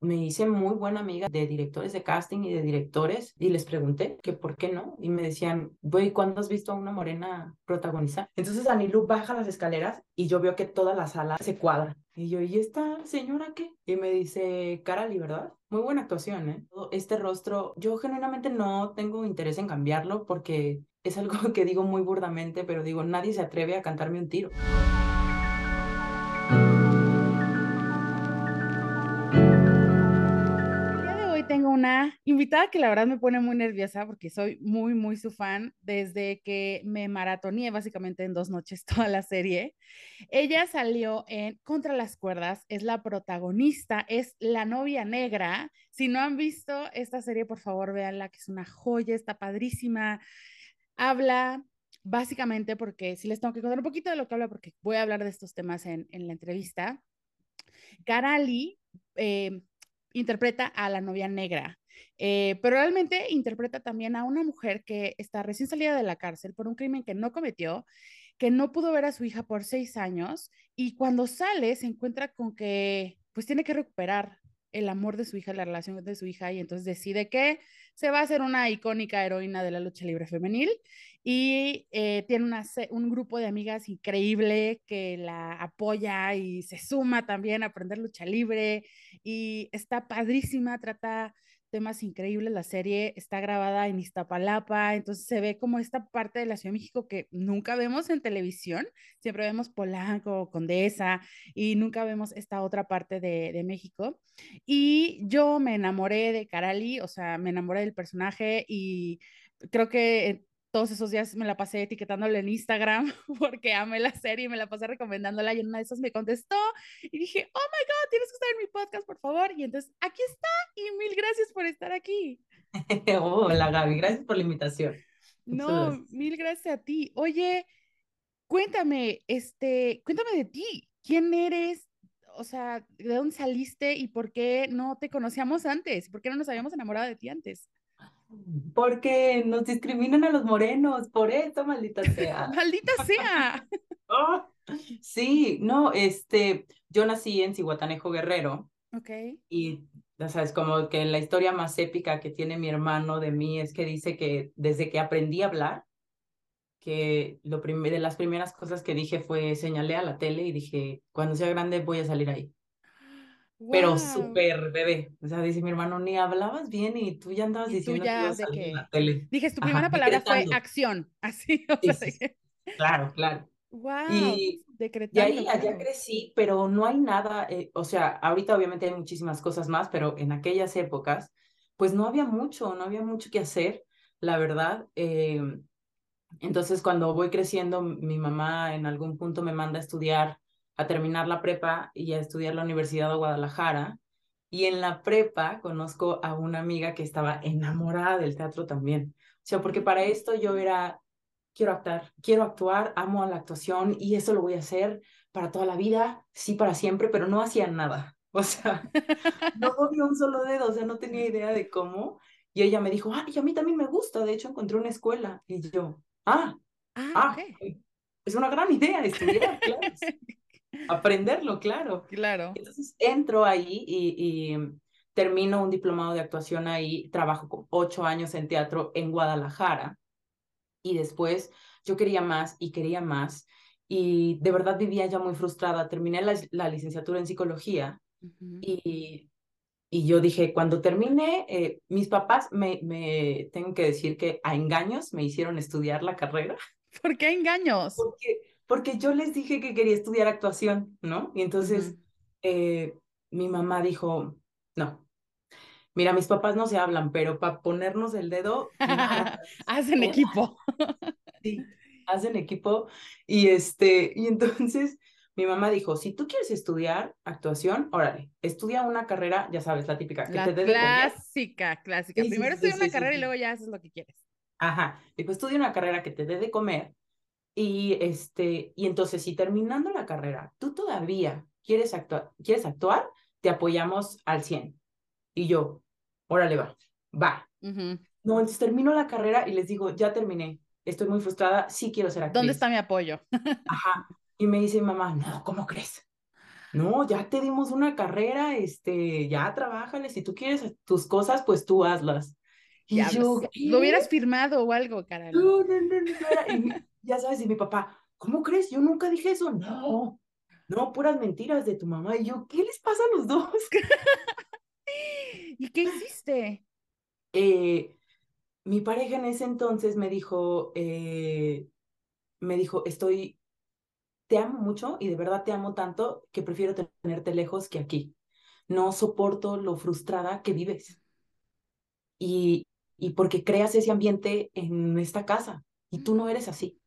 me hice muy buena amiga de directores de casting y de directores y les pregunté que por qué no. Y me decían, güey, ¿cuándo has visto a una morena protagonizar? Entonces Anilu baja las escaleras y yo veo que toda la sala se cuadra. Y yo, ¿y esta señora qué? Y me dice, Carali, ¿verdad? Muy buena actuación, ¿eh? Este rostro, yo genuinamente no tengo interés en cambiarlo porque es algo que digo muy burdamente, pero digo, nadie se atreve a cantarme un tiro. Tengo una invitada que la verdad me pone muy nerviosa porque soy muy, muy su fan desde que me maratoneé básicamente en dos noches toda la serie. Ella salió en Contra las Cuerdas, es la protagonista, es la novia negra. Si no han visto esta serie, por favor, véanla, que es una joya, está padrísima. Habla básicamente porque si les tengo que contar un poquito de lo que habla, porque voy a hablar de estos temas en, en la entrevista. Karali eh, interpreta a la novia negra, eh, pero realmente interpreta también a una mujer que está recién salida de la cárcel por un crimen que no cometió, que no pudo ver a su hija por seis años y cuando sale se encuentra con que pues tiene que recuperar el amor de su hija, la relación de su hija y entonces decide que se va a hacer una icónica heroína de la lucha libre femenil y eh, tiene una, un grupo de amigas increíble que la apoya y se suma también a aprender lucha libre y está padrísima, trata temas increíbles. La serie está grabada en Iztapalapa, entonces se ve como esta parte de la Ciudad de México que nunca vemos en televisión. Siempre vemos Polanco, Condesa y nunca vemos esta otra parte de, de México. Y yo me enamoré de Karali, o sea, me enamoré del personaje y creo que todos esos días me la pasé etiquetándole en Instagram porque amé la serie y me la pasé recomendándola y en una de esas me contestó y dije, oh my God, tienes que estar en mi podcast, por favor. Y entonces aquí está y mil gracias por estar aquí. Hola Gaby, gracias por la invitación. No, mil gracias a ti. Oye, cuéntame, este, cuéntame de ti. ¿Quién eres? O sea, ¿de dónde saliste y por qué no te conocíamos antes? ¿Por qué no nos habíamos enamorado de ti antes? Porque nos discriminan a los morenos, por eso, maldita sea. maldita sea. Oh, sí, no, este, yo nací en Cihuatanejo Guerrero. Ok. Y, ya sabes, como que la historia más épica que tiene mi hermano de mí es que dice que desde que aprendí a hablar, que lo de las primeras cosas que dije fue señalé a la tele y dije, cuando sea grande voy a salir ahí pero súper bebé. O sea, dice mi hermano, ni hablabas bien y tú ya andabas diciendo que ibas a salir en la tele. Dije, tu primera palabra fue acción, así. O sea, Claro, claro. Wow. Y, y ahí allá crecí, pero no hay nada, eh, o sea, ahorita obviamente hay muchísimas cosas más, pero en aquellas épocas, pues no había mucho, no había mucho que hacer, la verdad. Eh, entonces, cuando voy creciendo, mi mamá en algún punto me manda a estudiar a terminar la prepa y a estudiar la Universidad de Guadalajara. Y en la prepa conozco a una amiga que estaba enamorada del teatro también. O sea, porque para esto yo era, quiero actuar, quiero actuar, amo a la actuación y eso lo voy a hacer para toda la vida, sí, para siempre, pero no hacía nada. O sea, no moví un solo dedo, o sea, no tenía idea de cómo. Y ella me dijo, ah, y a mí también me gusta, de hecho encontré una escuela. Y yo, ah, ah, ah es una gran idea estudiar, claro. Aprenderlo, claro. Claro. Entonces entro ahí y, termino un diplomado de actuación ahí, trabajo con ocho años en teatro en Guadalajara y después yo quería más y quería más y de verdad vivía ya muy frustrada. Terminé la, licenciatura en psicología y, y yo dije, cuando termine, eh, mis papás me, me, tengo que decir que a engaños me hicieron estudiar la carrera. ¿Por qué engaños? Porque porque yo les dije que quería estudiar actuación, ¿no? Y entonces eh, mi mamá dijo, no, mira, mis papás no se hablan, pero para ponernos el dedo... hacen equipo. sí, hacen equipo. Y, este, y entonces mi mamá dijo, si tú quieres estudiar actuación, órale, estudia una carrera, ya sabes, la típica. Que la te clásica, clásica. Primero estudia una carrera y luego ya haces lo que quieres. Ajá, dijo, estudia una carrera que te dé de comer y, este, y entonces, si terminando la carrera, tú todavía quieres, actuar, quieres actuar, te apoyamos al 100. Y yo, órale, va, va. No, entonces termino la carrera y les digo, ya terminé, estoy muy frustrada, sí quiero ser actriz. ¿Dónde está mi apoyo? Ajá. Y me dice mamá, no, ¿cómo crees? no, ya te dimos una carrera, este, ya trabájale, si tú quieres tus cosas, pues tú hazlas. Y yo, lo hubieras firmado o algo, caray. No, no, no, no, ya sabes, y mi papá, ¿cómo crees? Yo nunca dije eso. No, no, puras mentiras de tu mamá. Y yo, ¿qué les pasa a los dos? ¿Y qué hiciste? Eh, mi pareja en ese entonces me dijo, eh, me dijo, estoy, te amo mucho y de verdad te amo tanto que prefiero tenerte lejos que aquí. No soporto lo frustrada que vives. Y, y porque creas ese ambiente en esta casa y tú no eres así.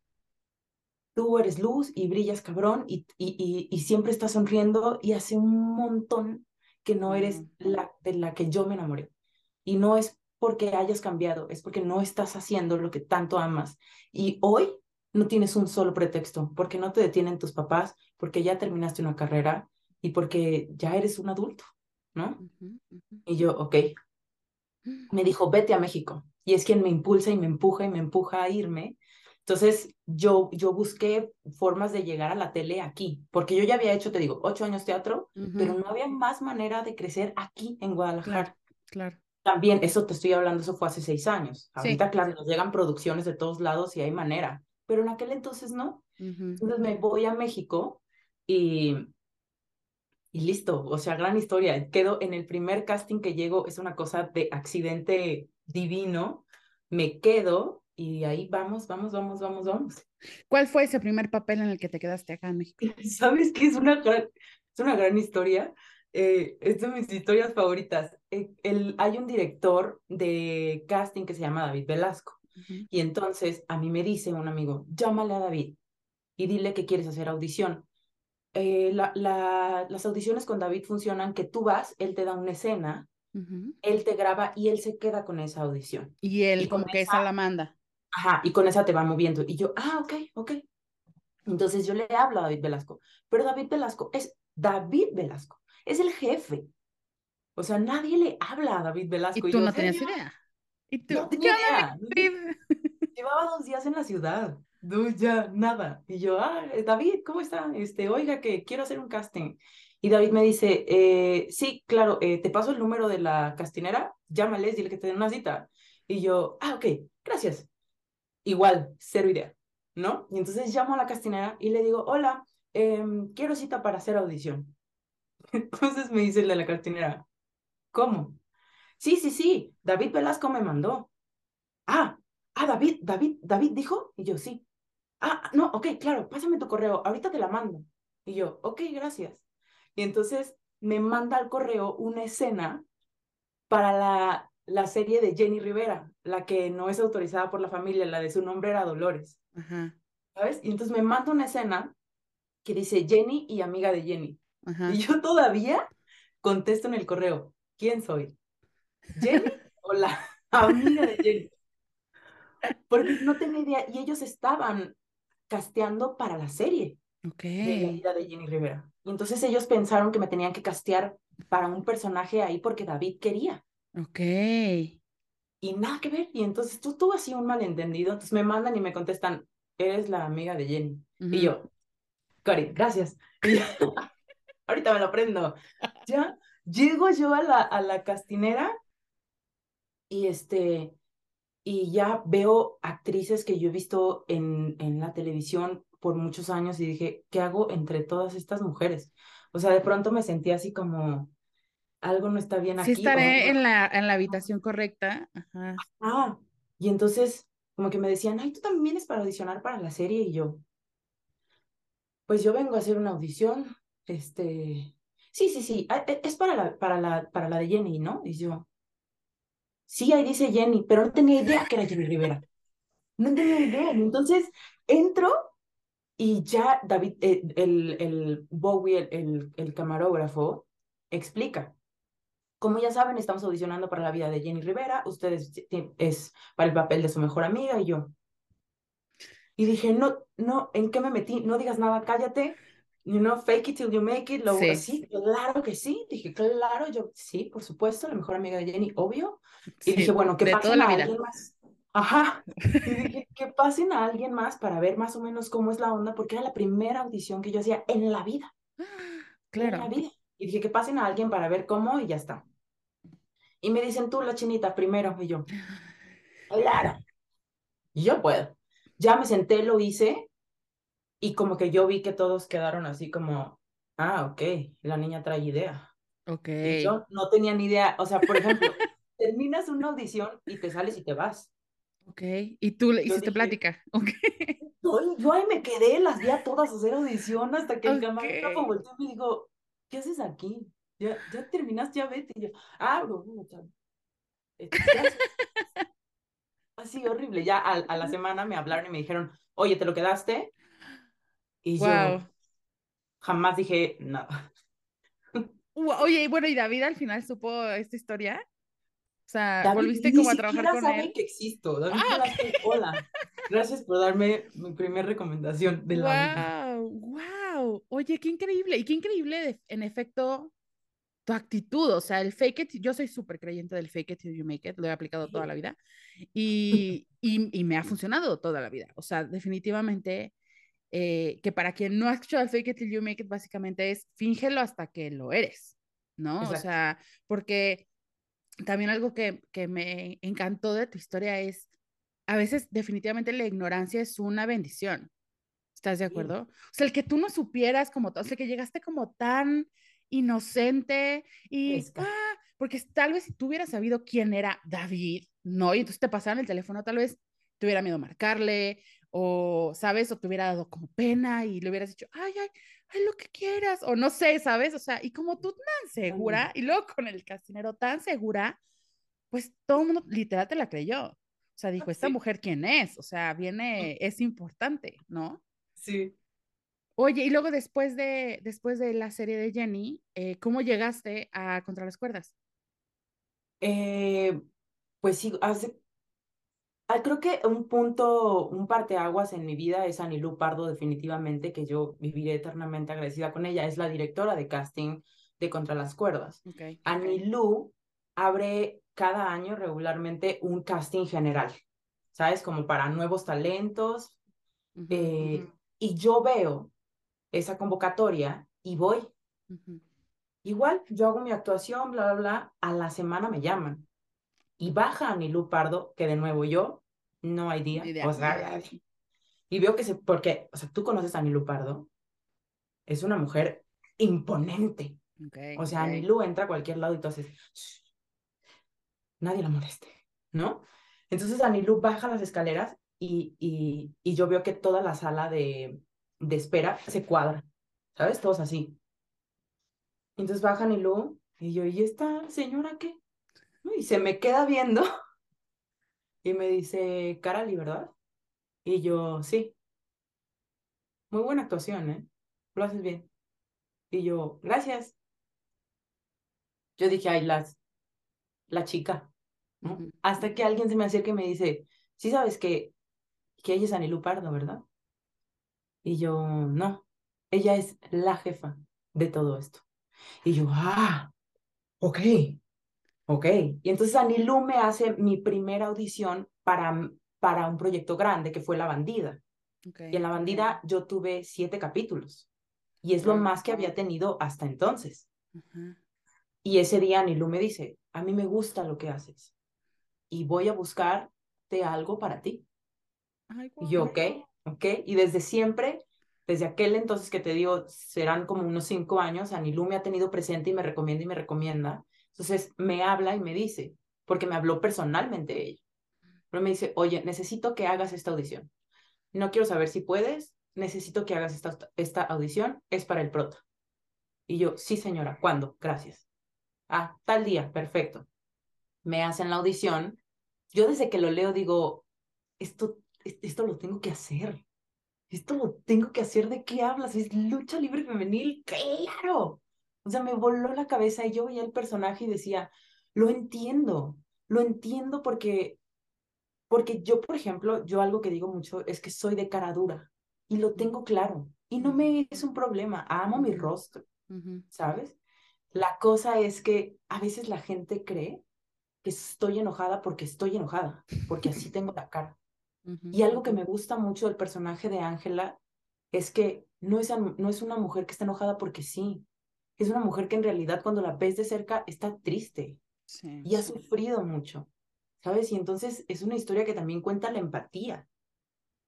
Tú eres luz y brillas cabrón y, y, y, siempre estás sonriendo y hace un montón que no eres la de la que yo me enamoré. Y no es porque hayas cambiado, es porque no estás haciendo lo que tanto amas. Y hoy no tienes un solo pretexto, porque no te detienen tus papás, porque ya terminaste una carrera y porque ya eres un adulto, ¿no? Y yo, ok. Me dijo, vete a México. Y es quien me impulsa y me empuja y me empuja a irme. Entonces, yo, yo busqué formas de llegar a la tele aquí, porque yo ya había hecho, te digo, ocho años teatro, pero no había más manera de crecer aquí en Guadalajara. Claro, También, eso te estoy hablando, eso fue hace seis años. Ahorita, claro, nos llegan producciones de todos lados y hay manera, pero en aquel entonces no. Entonces me voy a México y, y listo, o sea, gran historia. Quedo en el primer casting que llego, es una cosa de accidente divino, me quedo y ahí vamos, vamos, vamos, vamos, vamos. ¿Cuál fue ese primer papel en el que te quedaste acá en México? ¿Sabes qué? Es una gran, es una gran historia. Eh, es de mis historias favoritas. Eh, el, hay un director de casting que se llama David Velasco. Y entonces a mí me dice un amigo, llámale a David y dile que quieres hacer audición. Eh, la, la, las audiciones con David funcionan que tú vas, él te da una escena, él te graba y él se queda con esa audición. Y él como que esa la manda. Ajá, y con esa te va moviendo. Y yo, ah, ok, ok. Entonces yo le hablo a David Velasco, pero David Velasco es David Velasco, es el jefe. O sea, nadie le habla a David Velasco. Y tú no tenías idea. ¿Y tú? No tenía idea. Llevaba dos días en la ciudad. No, ya, nada. Y yo, ah, David, ¿cómo está? Este, oiga, que quiero hacer un casting. Y David me dice, eh, sí, claro, eh, te paso el número de la castinera, llámales, dile que te den una cita. Y yo, ah, ok, gracias. Igual, cero idea, ¿no? Y entonces llamo a la castinera y le digo, hola, em, quiero cita para hacer audición. Entonces me dice la, la castinera, ¿cómo? Sí, sí, sí, David Velasco me mandó. Ah, ah, David, David, David dijo. Y yo, sí. Ah, no, ok, claro, pásame tu correo, ahorita te la mando. Y yo, ok, gracias. Y entonces me manda al correo una escena para la, la serie de Jenny Rivera, la que no es autorizada por la familia, la de su nombre era Dolores. ¿Sabes? Y entonces me manda una escena que dice Jenny y amiga de Jenny. Y yo todavía contesto en el correo, ¿quién soy? ¿Jenny o la amiga de Jenny? Porque no tenía idea. Y ellos estaban casteando para la serie de la vida de Jenny Rivera. Y entonces ellos pensaron que me tenían que castear para un personaje ahí porque David quería. Ok. Y nada que ver. Y entonces tú tuvo así un malentendido. Entonces me mandan y me contestan, eres la amiga de Jenny. Y yo, Cori, gracias. ahorita me lo aprendo. Ya, llego yo a la, a la castinera y este, y ya veo actrices que yo he visto en, en la televisión por muchos años y dije, ¿qué hago entre todas estas mujeres? O sea, de pronto me sentí así como, algo no está bien aquí. Sí estaré en la, en la habitación correcta. Ajá. Ah, y entonces como que me decían, ay, tú también vienes para audicionar para la serie y yo, pues yo vengo a hacer una audición, este, sí, sí, sí, e, es para la, para la, para la de Jenny, ¿no? Y yo, sí, ahí dice Jenny, pero no tenía idea que era Jenny Rivera. No tenía idea. Entonces entro y ya David, eh, el, el Bowie, el, el, camarógrafo, explica. Como ya saben, estamos audicionando para la vida de Jenny Rivera. Ustedes es para el papel de su mejor amiga y yo. Y dije, no, no, ¿en qué me metí? No digas nada, cállate. You know, fake it till you make it. Lo, sí. sí. claro que sí. Dije, claro, yo, sí, por supuesto, la mejor amiga de Jenny, obvio. Y dije, bueno, ¿qué pasa a alguien más? Ajá. Y dije, que pasen a alguien más para ver más o menos cómo es la onda, porque era la primera audición que yo hacía en la vida. Claro. En la vida. Y dije que pasen a alguien para ver cómo y ya está. Y me dicen tú, la chinita, primero. Y yo, claro. Y yo puedo. Ya me senté, lo hice. Y como que yo vi que todos quedaron así como, ah, ok, la niña trae idea. Ok. Y yo no tenía ni idea. O sea, por ejemplo, terminas una audición y te sales y te vas. Ok. Y tú le hiciste plática. Ok. Yo, yo, ahí me quedé, las vi a todas hacer audición hasta que el camarógrafo volteó y me dijo, ¿qué haces aquí? Ya, ya terminaste, ya vete. Y yo, ah, bro, Así horrible. Ya a, a, la semana me hablaron y me dijeron, oye, ¿te lo quedaste? Y yo jamás dije nada. Oye, bueno, ¿y David al final supo esta historia? O sea, volviste como a trabajar con sabe él. que existo. David ah, hola. Gracias por darme mi primera recomendación de la wow, Wow, Oye, qué increíble. Y qué increíble, en efecto, tu actitud. O sea, el fake it. Yo soy súper creyente del fake it till you make it. Lo he aplicado toda la vida. Y, y, y me ha funcionado toda la vida. O sea, definitivamente eh, que para quien no ha escuchado el fake it till you make it, básicamente es fíngelo hasta que lo eres, ¿no? O sea, porque también algo que, que me encantó de tu historia es, a veces definitivamente la ignorancia es una bendición. ¿Estás de acuerdo? O sea, el que tú no supieras como, o sea, que llegaste como tan inocente y, ah, porque tal vez si tú hubieras sabido quién era David, ¿no? Y entonces te pasaban el teléfono, tal vez te hubiera miedo marcarle o, ¿sabes? O te hubiera dado como pena y le hubieras dicho, ay, ay, ay, lo que quieras, o no sé, ¿sabes? O sea, y como tú tan segura, y luego con el castinero tan segura, pues todo el mundo literal te la creyó. O sea, dijo, ¿esta mujer quién es? O sea, viene, es importante, ¿no? Sí. Oye, y luego después de, después de la serie de Jenny, eh, ¿cómo llegaste a Contra las Cuerdas? Eh, pues sí, hace Ah, creo que un punto, un parteaguas en mi vida es Anilú Pardo, definitivamente, que yo viviré eternamente agradecida con ella. Es la directora de casting de Contra las Cuerdas. Okay, Anilú abre cada año regularmente un casting general, ¿sabes? Como para nuevos talentos. Eh, y yo veo esa convocatoria y voy. Igual, yo hago mi actuación, bla, bla, bla. A la semana me llaman. Y baja Anilú Pardo, que de nuevo yo no hay día. O sea, y veo que se, porque, o sea, tú conoces a Nilu Pardo, es una mujer imponente. o sea, okay. Nilu entra a cualquier lado y tú haces, nadie la moleste, ¿no? Entonces Anilu baja las escaleras y, y, y, yo veo que toda la sala de, de espera se cuadra, ¿sabes? Todos así. Entonces baja Anilu y yo, ¿y esta señora qué? Y se me queda viendo y me dice, Carali, ¿verdad? Y yo, sí. Muy buena actuación, ¿eh? Lo haces bien. Y yo, gracias. Yo dije, ay, las, la chica, ¿no? Hasta que alguien se me acerca y me dice, sí sabes que, que ella es Anilu Pardo, ¿verdad? Y yo, no, ella es la jefa de todo esto. Y yo, ah, ok. Ok, y entonces Anilú me hace mi primera audición para, para un proyecto grande que fue La Bandida. y en La Bandida yo tuve siete capítulos y es lo más que había tenido hasta entonces. Y ese día Anilú me dice, a mí me gusta lo que haces y voy a buscarte algo para ti. Y yo, ok, ok, y desde siempre, desde aquel entonces que te digo, serán como unos cinco años, Anilú me ha tenido presente y me recomienda y me recomienda. Entonces me habla y me dice, porque me habló personalmente ella, pero me dice, oye, necesito que hagas esta audición. No quiero saber si puedes, necesito que hagas esta, esta audición, es para el prota. Y yo, sí señora, ¿cuándo? Gracias. Ah, tal día, perfecto. Me hacen la audición. Yo desde que lo leo digo, esto, esto lo tengo que hacer. Esto lo tengo que hacer. ¿De qué hablas? ¿Es lucha libre femenil? Claro. O sea, me voló la cabeza y yo veía el personaje y decía, lo entiendo, lo entiendo porque, porque yo, por ejemplo, yo algo que digo mucho es que soy de cara dura y lo tengo claro y no me es un problema, amo mi rostro, ¿sabes? La cosa es que a veces la gente cree que estoy enojada porque estoy enojada, porque así tengo la cara. Y algo que me gusta mucho del personaje de Ángela es que no es, no es una mujer que está enojada porque sí, es una mujer que en realidad cuando la ves de cerca está triste y ha sufrido mucho, ¿sabes? Y entonces es una historia que también cuenta la empatía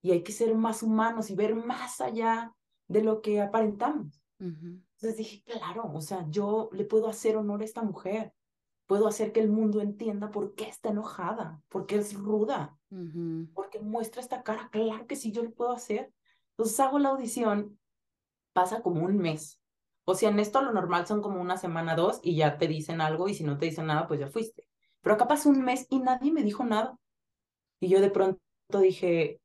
y hay que ser más humanos y ver más allá de lo que aparentamos. Entonces dije, claro, o sea, yo le puedo hacer honor a esta mujer, puedo hacer que el mundo entienda por qué está enojada, por qué es ruda, porque muestra esta cara, claro que sí, yo lo puedo hacer. Entonces hago la audición, pasa como un mes. O sea, en esto lo normal son como una semana, dos, y ya te dicen algo, y si no te dicen nada, pues ya fuiste. Pero acá pasó un mes y nadie me dijo nada. Y yo de pronto dije,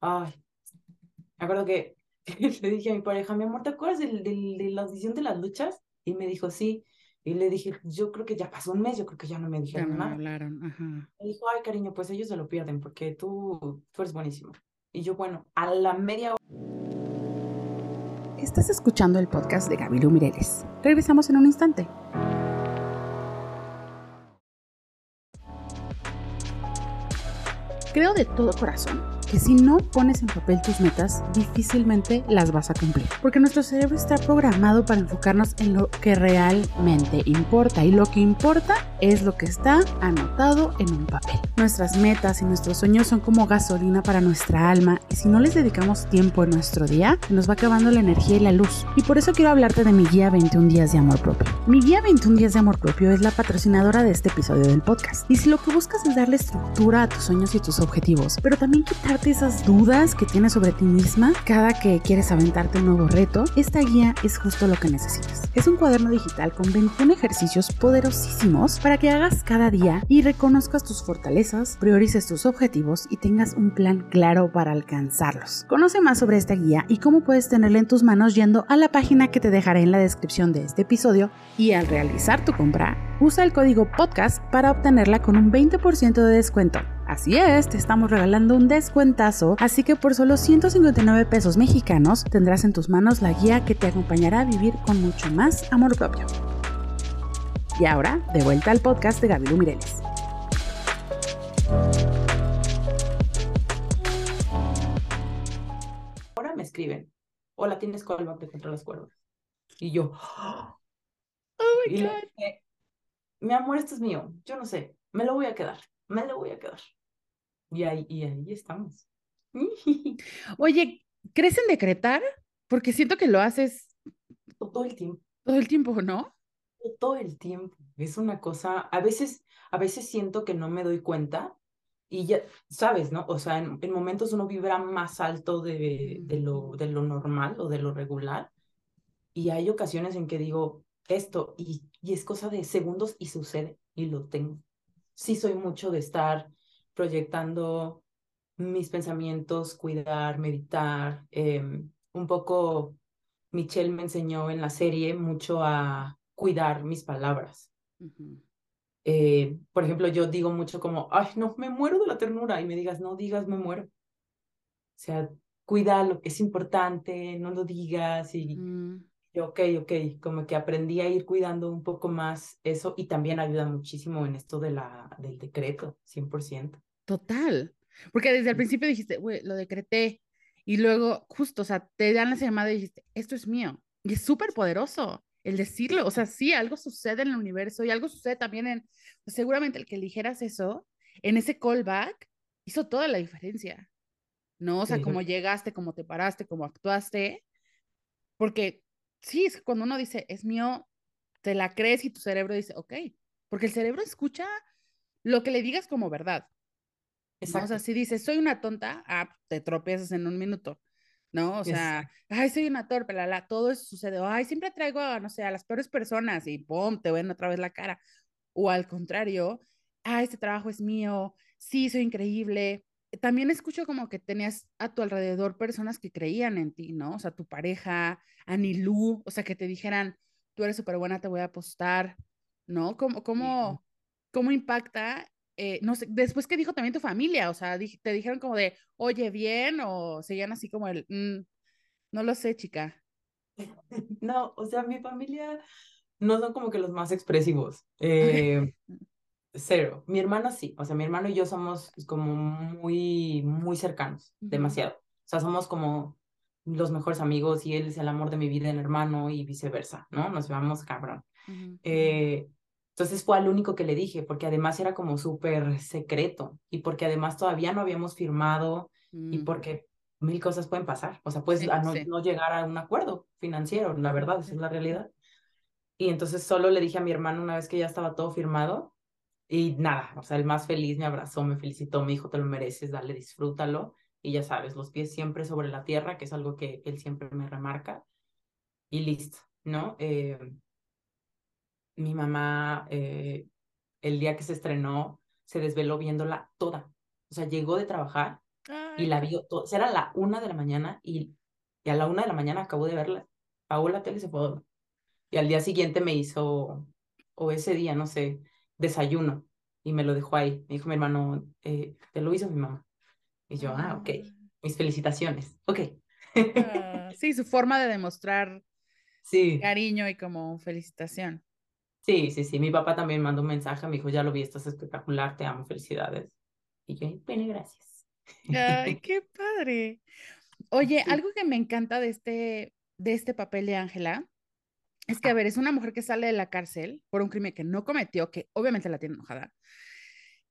ay, me acuerdo que le dije a mi pareja, mi amor, ¿te acuerdas de, de la audición de las luchas? Y me dijo, sí. Y le dije, yo creo que ya pasó un mes, yo creo que ya no me dijeron ya no nada. Me hablaron, ajá. Me dijo, ay, cariño, pues ellos se lo pierden porque tú, tú eres buenísimo. Y yo, bueno, a la media hora. Estás escuchando el podcast de Gabriel Mireles. Regresamos en un instante. Creo de todo corazón que si no pones en papel tus metas, difícilmente las vas a cumplir. Porque nuestro cerebro está programado para enfocarnos en lo que realmente importa y lo que importa es lo que está anotado en un papel. Nuestras metas y nuestros sueños son como gasolina para nuestra alma y si no les dedicamos tiempo en nuestro día, nos va acabando la energía y la luz. Y por eso quiero hablarte de mi guía 21 días de amor propio. Mi guía 21 días de amor propio es la patrocinadora de este episodio del podcast. Y si lo que buscas es darle estructura a tus sueños y tus objetivos, pero también quitar esas dudas que tienes sobre ti misma cada que quieres aventarte un nuevo reto, esta guía es justo lo que necesitas. Es un cuaderno digital con 21 ejercicios poderosísimos para que hagas cada día y reconozcas tus fortalezas, priorices tus objetivos y tengas un plan claro para alcanzarlos. Conoce más sobre esta guía y cómo puedes tenerla en tus manos yendo a la página que te dejaré en la descripción de este episodio y al realizar tu compra, usa el código podcast para obtenerla con un 20% de descuento. Así es, te estamos regalando un descuentazo, así que por solo 159 pesos mexicanos tendrás en tus manos la guía que te acompañará a vivir con mucho más amor propio. Y ahora, de vuelta al podcast de Gabriel Mireles. Ahora me escriben, hola, tienes callback de contra las cuerdas. Y yo, oh my God. mi amor, esto es mío, yo no sé, me lo voy a quedar, me lo voy a quedar. Y ahí, y ahí estamos. Oye, ¿crees en decretar? Porque siento que lo haces todo el tiempo. Todo el tiempo, ¿no? Todo el tiempo. Es una cosa, a veces, a veces siento que no me doy cuenta y ya, sabes, ¿no? O sea, en, momentos uno vibra más alto de, de, lo, de lo normal o de lo regular y hay ocasiones en que digo esto y, y es cosa de segundos y sucede y lo tengo. Sí soy mucho de estar proyectando mis pensamientos, cuidar, meditar. Em, un poco Michelle me enseñó en la serie mucho a cuidar mis palabras. Eh, por ejemplo, yo digo mucho como, ay, no, me muero de la ternura y me digas, no digas, me muero. O sea, cuida lo que es importante, no lo digas y mm. yo, ok, ok, como que aprendí a ir cuidando un poco más eso y también ayuda muchísimo en esto de la, del decreto, 100%. Total. Porque desde el principio dijiste, güey, lo decreté. Y luego, justo, o sea, te dan la llamada y dijiste, esto es mío. Y es súper poderoso el decirlo. O sea, sí, algo sucede en el universo y algo sucede también en, pues, seguramente el que dijeras eso, en ese callback, hizo toda la diferencia. ¿No? O sea, cómo llegaste, cómo te paraste, cómo actuaste. Porque sí, es cuando uno dice, es mío, te la crees y tu cerebro dice, ok. Porque el cerebro escucha lo que le digas como verdad. Exacto. O sea, si dices, soy una tonta, ah, te tropiezas en un minuto, ¿no? O sea, ay, soy una torpe, la, la, todo eso sucede, ay, siempre traigo, no sé, a las peores personas y ¡pum! te ven otra vez la cara. O al contrario, ah, este trabajo es mío, sí, soy increíble. También escucho como que tenías a tu alrededor personas que creían en ti, ¿no? O sea, tu pareja, Anilú, o sea, que te dijeran, tú eres súper buena, te voy a apostar, ¿no? ¿Cómo, cómo, cómo impacta eh, no sé, después que dijo también tu familia, o sea, te dijeron como de, oye, bien, o seguían así como el, mm, no lo sé, chica. No, o sea, mi familia no son como que los más expresivos. Eh, cero. Mi hermano sí, o sea, mi hermano y yo somos como muy, muy cercanos, demasiado. O sea, somos como los mejores amigos y él es el amor de mi vida en hermano y viceversa, ¿no? Nos llevamos cabrón. eh, entonces fue al único que le dije, porque además era como súper secreto y porque además todavía no habíamos firmado y Mm, porque mil cosas pueden pasar. O sea, pues Sí, a no, sí. no llegar a un acuerdo financiero, la verdad, esa es la realidad. Y entonces solo le dije a mi hermano una vez que ya estaba todo firmado y nada, o sea, el más feliz me abrazó, me felicitó, me dijo, te lo mereces, dale, disfrútalo. Y ya sabes, los pies siempre sobre la tierra, que es algo que él siempre me remarca. Y listo, ¿no? Eh, mi mamá, eh, el día que se estrenó, se desveló viéndola toda. O sea, llegó de trabajar y la vio toda. O sea, era la una de la mañana y, y a la una de la mañana acabó de verla. Apagó la tele y se fue a. Y al día siguiente me hizo, o ese día, no sé, desayuno y me lo dejó ahí. Me dijo mi hermano, eh, te lo hizo mi mamá. Y yo, ah, ok, ah, mis felicitaciones. Ok. ah, sí, su forma de demostrar Sí, cariño y como felicitación. Sí, sí, sí. Mi papá también mandó un mensaje, me dijo, ya lo vi, estás espectacular, te amo, felicidades. Y yo, bueno, gracias. Ay, qué padre. Oye, Sí. algo que me encanta de este, de este papel de Ángela es que, a ver, es una mujer que sale de la cárcel por un crimen que no cometió, que obviamente la tiene enojada.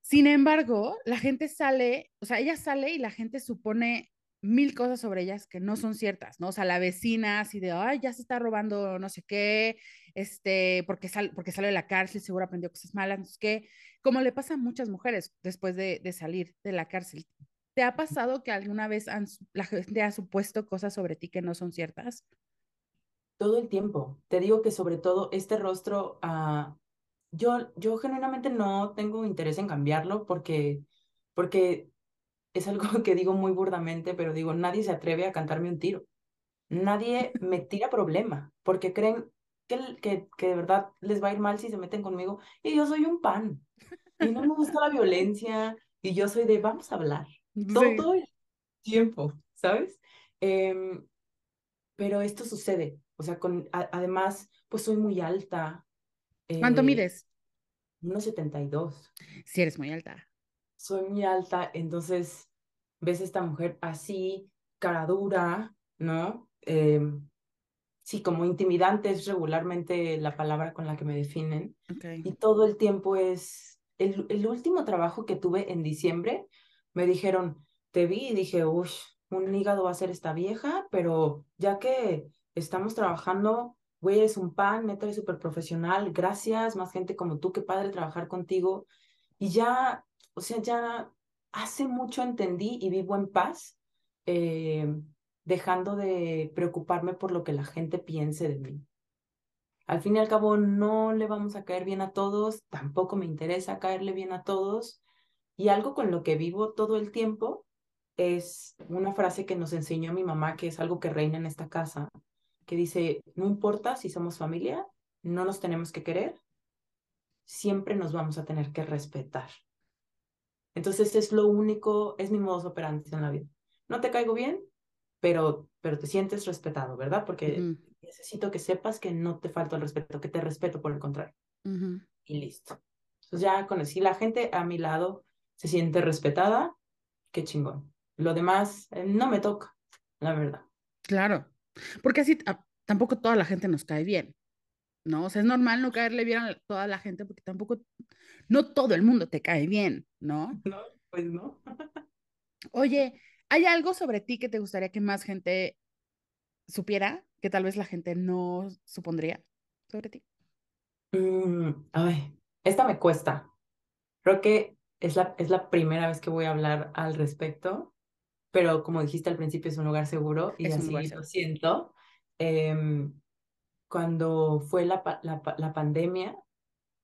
Sin embargo, la gente sale, o sea, ella sale y la gente supone mil cosas sobre ellas que no son ciertas, ¿no? O sea, la vecina así de, ay, ya se está robando no sé qué, este, porque, sal, porque salió de la cárcel, seguro aprendió cosas malas, no sé qué, como le pasa a muchas mujeres después de, de salir de la cárcel. ¿Te ha pasado que alguna vez han, la gente ha supuesto cosas sobre ti que no son ciertas? Todo el tiempo. Te digo que sobre todo este rostro, ah, yo, yo genuinamente no tengo interés en cambiarlo porque, porque es algo que digo muy burdamente, pero digo, nadie se atreve a cantarme un tiro. Nadie me tira problema porque creen que, que, que de verdad les va a ir mal si se meten conmigo. Y yo soy un pan. Y no me gusta la violencia. Y yo soy de, vamos a hablar. Sí. Todo el tiempo, ¿sabes? Em, pero esto sucede. O sea, con, a- además, pues soy muy alta. ¿Cuánto Eh, mides? 1,72. Si eres muy alta. Soy muy alta, entonces ves esta mujer así, cara dura, ¿no? Em, sí, como intimidante es regularmente la palabra con la que me definen. Y todo el tiempo es, el, el último trabajo que tuve en diciembre, me dijeron, te vi y dije, uff, un hígado va a ser esta vieja, pero ya que estamos trabajando, güey, eres un pan, neta, eres súper profesional, gracias, más gente como tú, qué padre trabajar contigo. Y ya, o sea, ya hace mucho entendí y vivo en paz. eh, dejando de preocuparme por lo que la gente piense de mí. Al fin y al cabo, no le vamos a caer bien a todos, tampoco me interesa caerle bien a todos. Y algo con lo que vivo todo el tiempo es una frase que nos enseñó mi mamá, que es algo que reina en esta casa, que dice, no importa si somos familia, no nos tenemos que querer, siempre nos vamos a tener que respetar. Entonces es lo único, es mi modus operandi en la vida. No te caigo bien, pero, pero te sientes respetado, ¿verdad? Porque necesito que sepas que no te falta el respeto, que te respeto por el contrario. Y listo. Entonces ya con si la gente a mi lado se siente respetada, qué chingón. Lo demás eh, no me toca, la verdad. Claro, porque así a- tampoco toda la gente nos cae bien, ¿no? O sea, es normal no caerle bien a toda la gente porque tampoco, no todo el mundo te cae bien, ¿no? No, pues no. Oye, ¿hay algo sobre ti que te gustaría que más gente supiera, que tal vez la gente no supondría sobre ti? Mm, ay, esta me cuesta. Creo que es la, es la primera vez que voy a hablar al respecto, pero como dijiste al principio, es un lugar seguro y Es un lugar así lo siento. Em, cuando fue la, la, pa- la pandemia,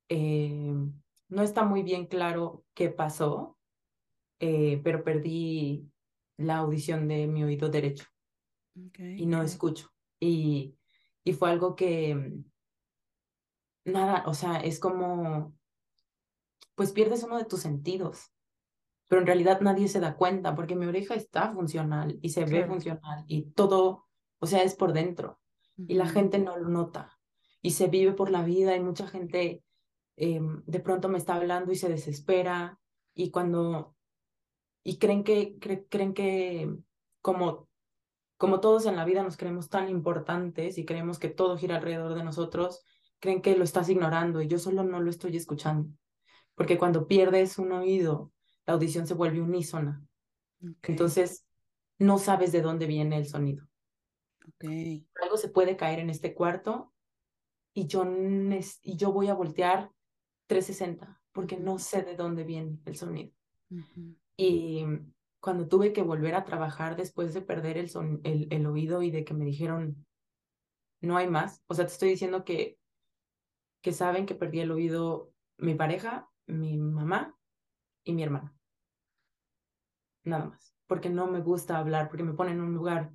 em, no está muy bien claro qué pasó, eh, pero perdí la audición de mi oído derecho y no escucho. Y, y fue algo que, nada, o sea, es como, pues pierdes uno de tus sentidos. pero en realidad nadie se da cuenta porque mi oreja está funcional y se ve funcional y todo, o sea, es por dentro y la gente no lo nota y se vive por la vida y mucha gente eh, de pronto me está hablando y se desespera y cuando, y creen que, cre- creen que como, como todos en la vida nos creemos tan importantes y creemos que todo gira alrededor de nosotros, creen que lo estás ignorando y yo solo no lo estoy escuchando. Porque cuando pierdes un oído, la audición se vuelve unísona. Entonces, no sabes de dónde viene el sonido. Okay. Algo se puede caer en este cuarto y yo, y yo voy a voltear 360 porque no sé de dónde viene el sonido. Y cuando tuve que volver a trabajar después de perder el, son, el, el oído y de que me dijeron, no hay más, o sea, te estoy diciendo que, que saben que perdí el oído mi pareja, mi mamá y mi hermana. Nada más, porque no me gusta hablar, porque me pone en un lugar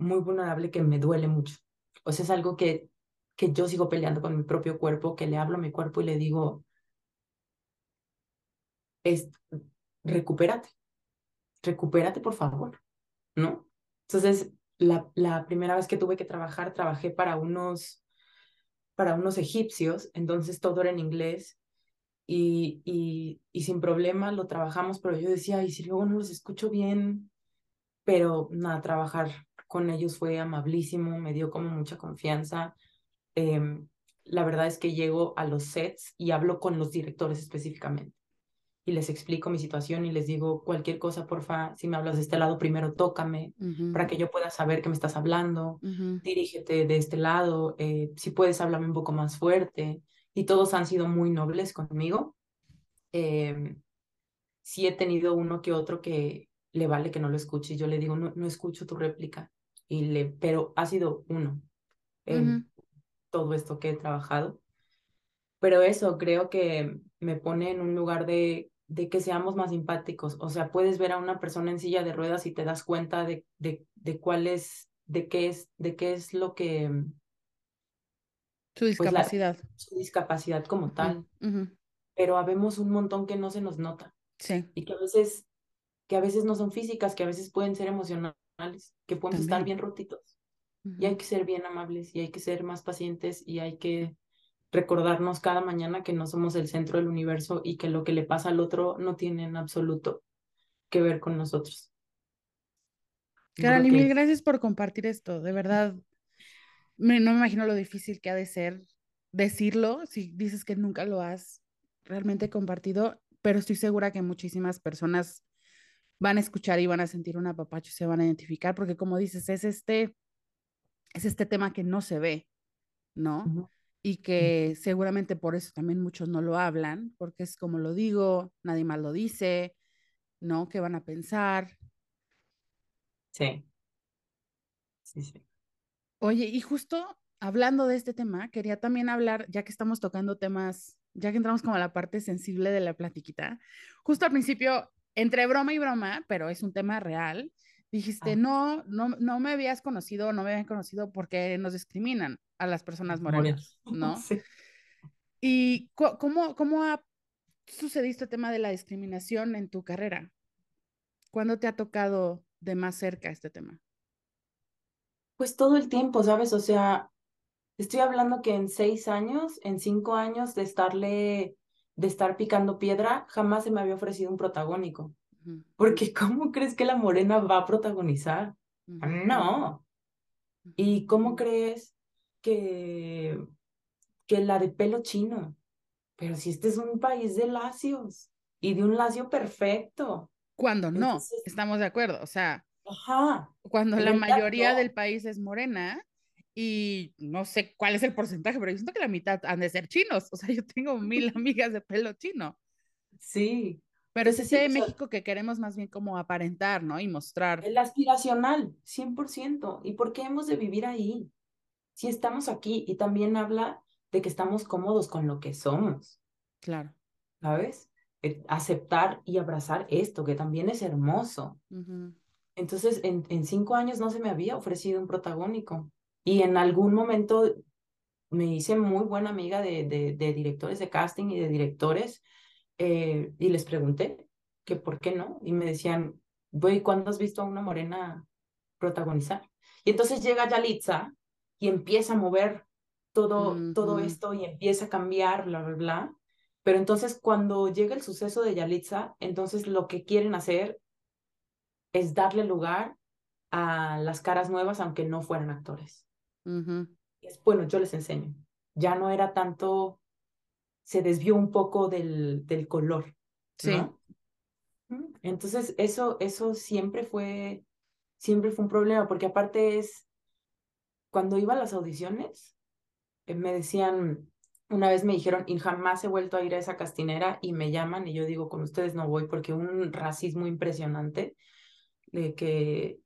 muy vulnerable que me duele mucho. O sea, es algo que, que yo sigo peleando con mi propio cuerpo, que le hablo a mi cuerpo y le digo, es, recupérate, recupérate por favor, ¿no? Entonces, la, la primera vez que tuve que trabajar, trabajé para unos, para unos egipcios, entonces todo era en inglés y, y, y sin problema lo trabajamos, pero yo decía, y si luego no los escucho bien, pero nada, trabajar con ellos fue amabilísimo, me dio como mucha confianza. Em, la verdad es que llego a los sets y hablo con los directores específicamente y les explico mi situación y les digo cualquier cosa, porfa, si me hablas de este lado, primero tócame para que yo pueda saber que me estás hablando, dirígete de este lado, eh, si puedes háblame un poco más fuerte. Y todos han sido muy nobles conmigo. Eh, sí he tenido uno que otro que le vale que no lo escuche. Yo le digo, no, no escucho tu réplica, y le, pero ha sido uno en todo esto que he trabajado. Pero eso creo que me pone en un lugar de de que seamos más simpáticos. O sea, puedes ver a una persona en silla de ruedas y te das cuenta de, de, de cuál es, de qué es, de qué es lo que... Mm, su pues, discapacidad. su discapacidad como tal. Pero habemos un montón que no se nos nota. Sí. Y que a veces, que a veces no son físicas, que a veces pueden ser emocionales, que podemos estar bien rotitos. Y hay que ser bien amables y hay que ser más pacientes y hay que recordarnos cada mañana que no somos el centro del universo y que lo que le pasa al otro no tiene en absoluto que ver con nosotros. Carly, mil gracias por compartir esto, de verdad. no me imagino lo difícil que ha de ser decirlo, si dices que nunca lo has realmente compartido, pero estoy segura que muchísimas personas van a escuchar y van a sentir un apapacho y se van a identificar, porque como dices, es este, es este tema que no se ve, ¿no? y que seguramente por eso también muchos no lo hablan, porque es como lo digo, nadie más lo dice, ¿no? ¿Qué van a pensar? Sí. Sí, sí. Oye, y justo hablando de este tema, quería también hablar, ya que estamos tocando temas, ya que entramos como a la parte sensible de la platiquita, justo al principio, entre broma y broma, pero es un tema real, dijiste, ah. no, no, no me habías conocido, no me habían conocido porque nos discriminan a las personas morenas, ¿no? Sí. ¿Y cómo, cómo ha sucedido este tema de la discriminación en tu carrera? ¿Cuándo te ha tocado de más cerca este tema? Pues todo el tiempo, ¿sabes? O sea, estoy hablando que en seis años, en cinco años de estarle, de estar picando piedra, jamás se me había ofrecido un protagónico. Porque ¿cómo crees que la morena va a protagonizar? No. ¿Y cómo crees que, que la de pelo chino? Pero si este es un país de lacios y de un lacio perfecto. Cuando no, estamos de acuerdo. O sea, Ajá, cuando la mayoría del país es morena y no sé cuál es el porcentaje, pero yo siento que la mitad han de ser chinos. O sea, yo tengo mil amigas de pelo chino. Sí, pero es ese México que queremos más bien como aparentar, ¿no? Y mostrar. El aspiracional, 100%. ¿Y por qué hemos de vivir ahí? Si estamos aquí y también habla de que estamos cómodos con lo que somos. Claro. ¿Sabes? Eh, aceptar y abrazar esto, que también es hermoso. Entonces, en, en cinco años no se me había ofrecido un protagónico. Y en algún momento me hice muy buena amiga de, de, de directores de casting y de directores eh, y les pregunté que por qué no, y me decían, güey, ¿cuándo has visto a una morena protagonizar? Y entonces llega Yalitza y empieza a mover todo, todo esto y empieza a cambiar, bla, bla, bla. Pero entonces cuando llega el suceso de Yalitza, entonces lo que quieren hacer es darle lugar a las caras nuevas, aunque no fueran actores. Es, bueno, yo les enseño. Ya no era tanto, se desvió un poco del, del color, Sí. ¿no? Entonces, eso, eso siempre fue, siempre fue un problema, porque aparte es, cuando iba a las audiciones, eh, me decían, una vez me dijeron, y jamás he vuelto a ir a esa castinera, y me llaman, y yo digo, con ustedes no voy, porque un racismo impresionante, de que